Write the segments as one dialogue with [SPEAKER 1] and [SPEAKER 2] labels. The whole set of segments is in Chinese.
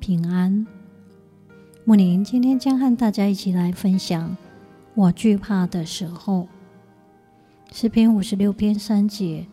[SPEAKER 1] 平安，木林今天将和大家一起来分享。我惧怕的时候，诗篇五十六篇三节。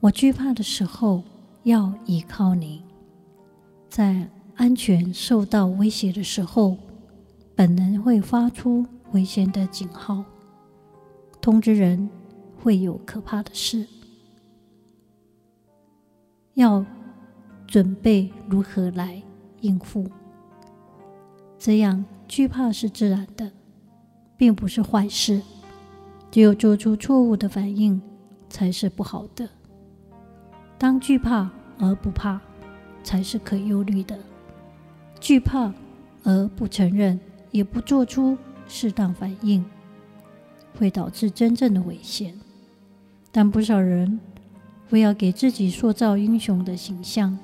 [SPEAKER 1] 我惧怕的时候，要倚靠你。在安全受到威胁的时候，本能会发出危险的警号，通知人会有可怕的事。要。准备如何来应付？这样惧怕是自然的，并不是坏事。只有做出错误的反应才是不好的。当惧怕而不怕，才是可忧虑的。惧怕而不承认，也不做出适当反应，会导致真正的危险。但不少人为要给自己塑造英雄的形象。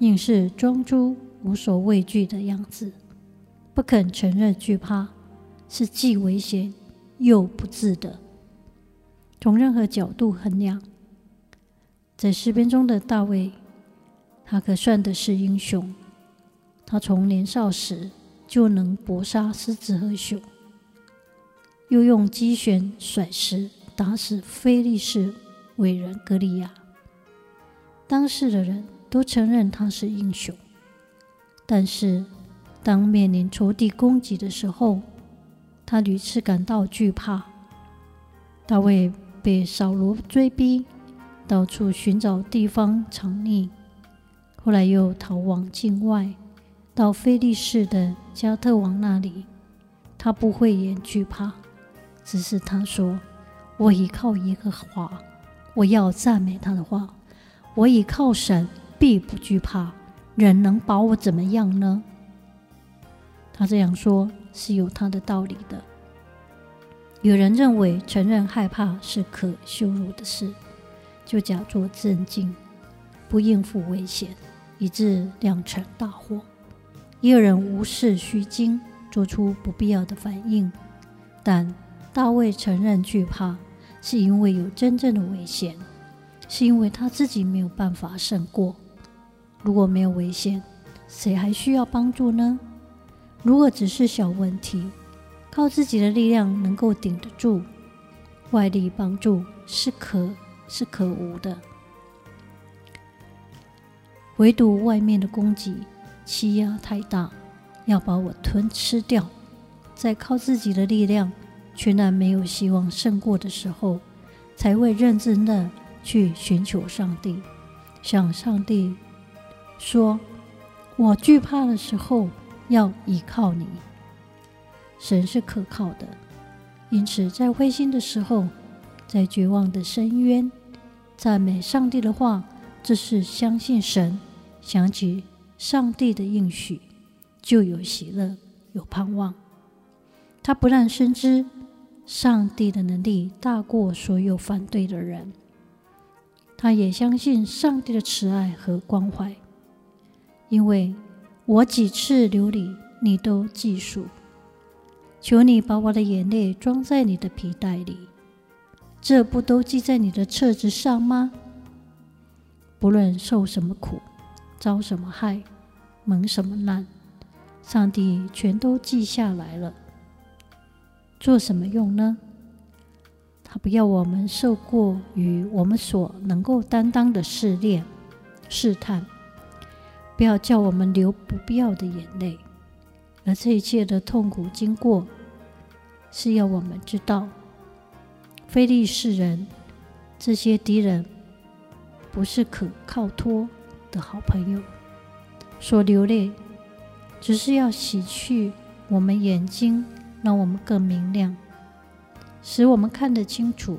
[SPEAKER 1] 硬是装出无所畏惧的样子，不肯承认惧怕是既危险又不智的。从任何角度衡量，在诗篇中的大卫，他可算的是英雄。他从年少时就能搏杀狮子和熊，又用机旋甩石打死非利士伟人歌利亚。当时的人。都承认他是英雄，但是当面临仇敌攻击的时候，他屡次感到惧怕。大卫被扫罗追逼，到处寻找地方藏匿，后来又逃往境外，到非利士的加特王那里。他不讳言惧怕，只是他说：“我倚靠耶和华，我要赞美他的话，我倚靠神。”必不惧怕，人能把我怎么样呢？他这样说是有他的道理的。有人认为承认害怕是可羞辱的事，就假作镇静，不应付危险，以致酿成大祸。也有人无视虚惊，做出不必要的反应。但大卫承认惧怕，是因为有真正的危险，是因为他自己没有办法胜过。如果没有危险，谁还需要帮助呢？如果只是小问题，靠自己的力量能够顶得住，外力帮助是可是可无的。唯独外面的攻击欺压太大，要把我吞吃掉，在靠自己的力量全然没有希望胜过的时候，才会认真的去寻求上帝，向上帝。说：“我惧怕的时候，要倚靠你。神是可靠的，因此在灰心的时候，在绝望的深渊，赞美上帝的话，这是相信神，想起上帝的应许，就有喜乐，有盼望。他不但深知上帝的能力大过所有反对的人，他也相信上帝的慈爱和关怀。”因为我几次流离，你都记数。求你把我的眼泪装在你的皮袋里，这不都记在你的册子上吗？不论受什么苦，遭什么害，蒙什么难，上帝全都记下来了。做什么用呢？他不要我们受过于我们所能够担当的试炼、试探。不要叫我们流不必要的眼泪，而这一切的痛苦经过，是要我们知道，非利士人这些敌人不是可靠托的好朋友。所流泪，只是要洗去我们眼睛，让我们更明亮，使我们看得清楚，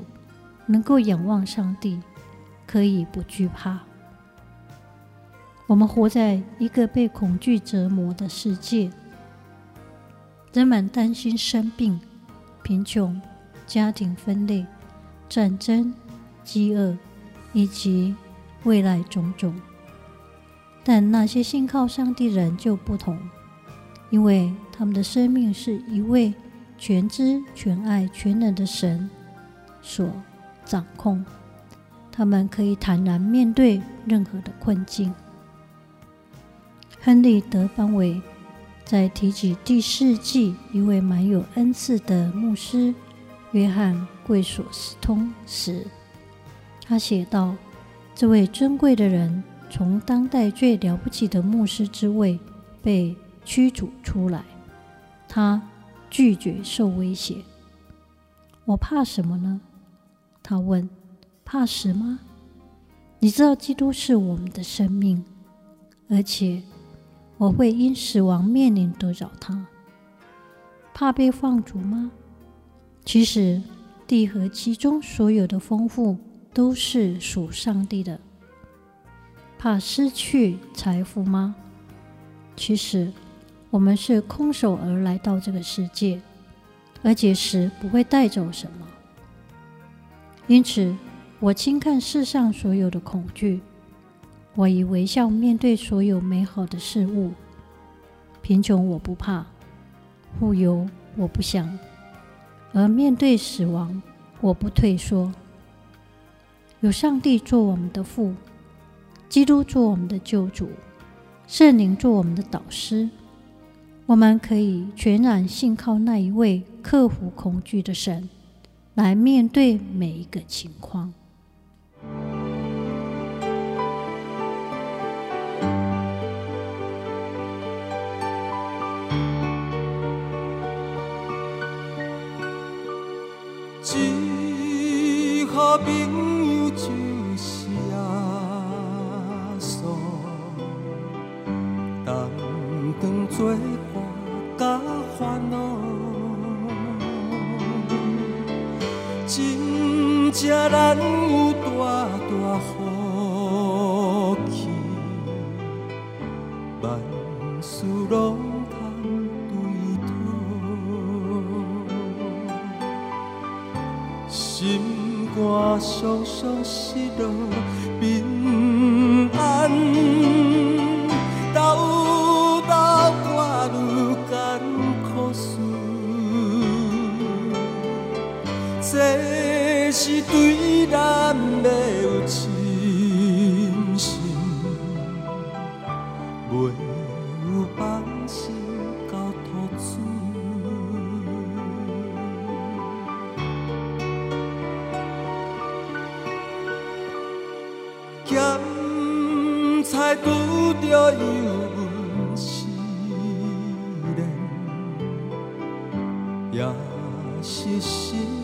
[SPEAKER 1] 能够仰望上帝，可以不惧怕。我们活在一个被恐惧折磨的世界，人们担心生病、贫穷、家庭分裂、战争、饥饿以及未来种种。但那些信靠上帝人就不同，因为他们的生命是一位全知、全爱、全能的神所掌控，他们可以坦然面对任何的困境。亨利·德邦韦在提起第四季一位满有恩赐的牧师约翰·贵索斯通时，他写道：“这位尊贵的人。”从当代最了不起的牧师之位被驱逐出来，他拒绝受威胁。我怕什么呢？他问。怕死吗？你知道基督是我们的生命，而且我会因死亡面临得着他。怕被放逐吗？其实地和其中所有的丰富都是属上帝的。怕失去财富吗？其实，我们是空手而来到这个世界，而且死不会带走什么。因此，我轻看世上所有的恐惧，我以微笑面对所有美好的事物。贫穷我不怕，富有我不想，而面对死亡，我不退缩。有上帝做我们的父。基督做我们的救主，圣灵做我们的导师，我们可以全然信靠那一位克服恐惧的神，来面对每一个情况。
[SPEAKER 2] 只好朋友情受伤。咸菜拄着油温试炼，也是心。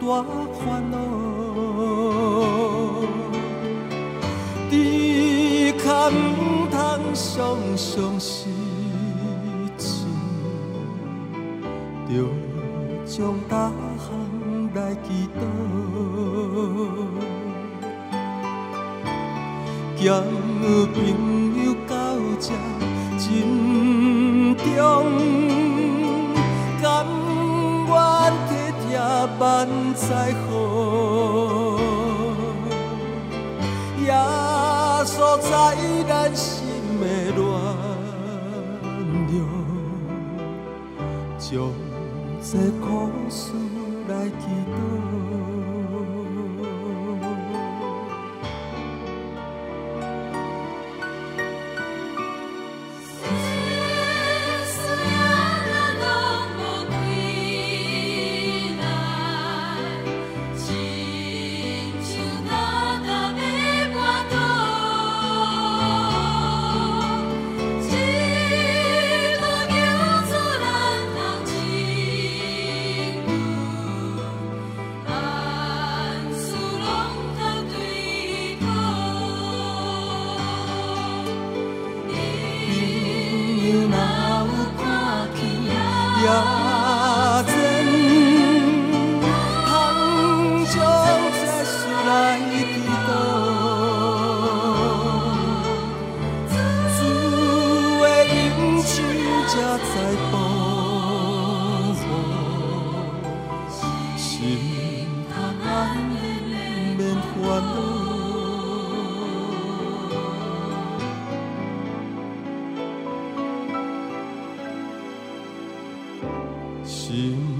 [SPEAKER 2] 大烦恼，只可唔通常常失志，着将大项来祈祷，交朋友到这真重，甘愿。万载好，耶稣在咱心的暖流，将这苦事来祈祷。心。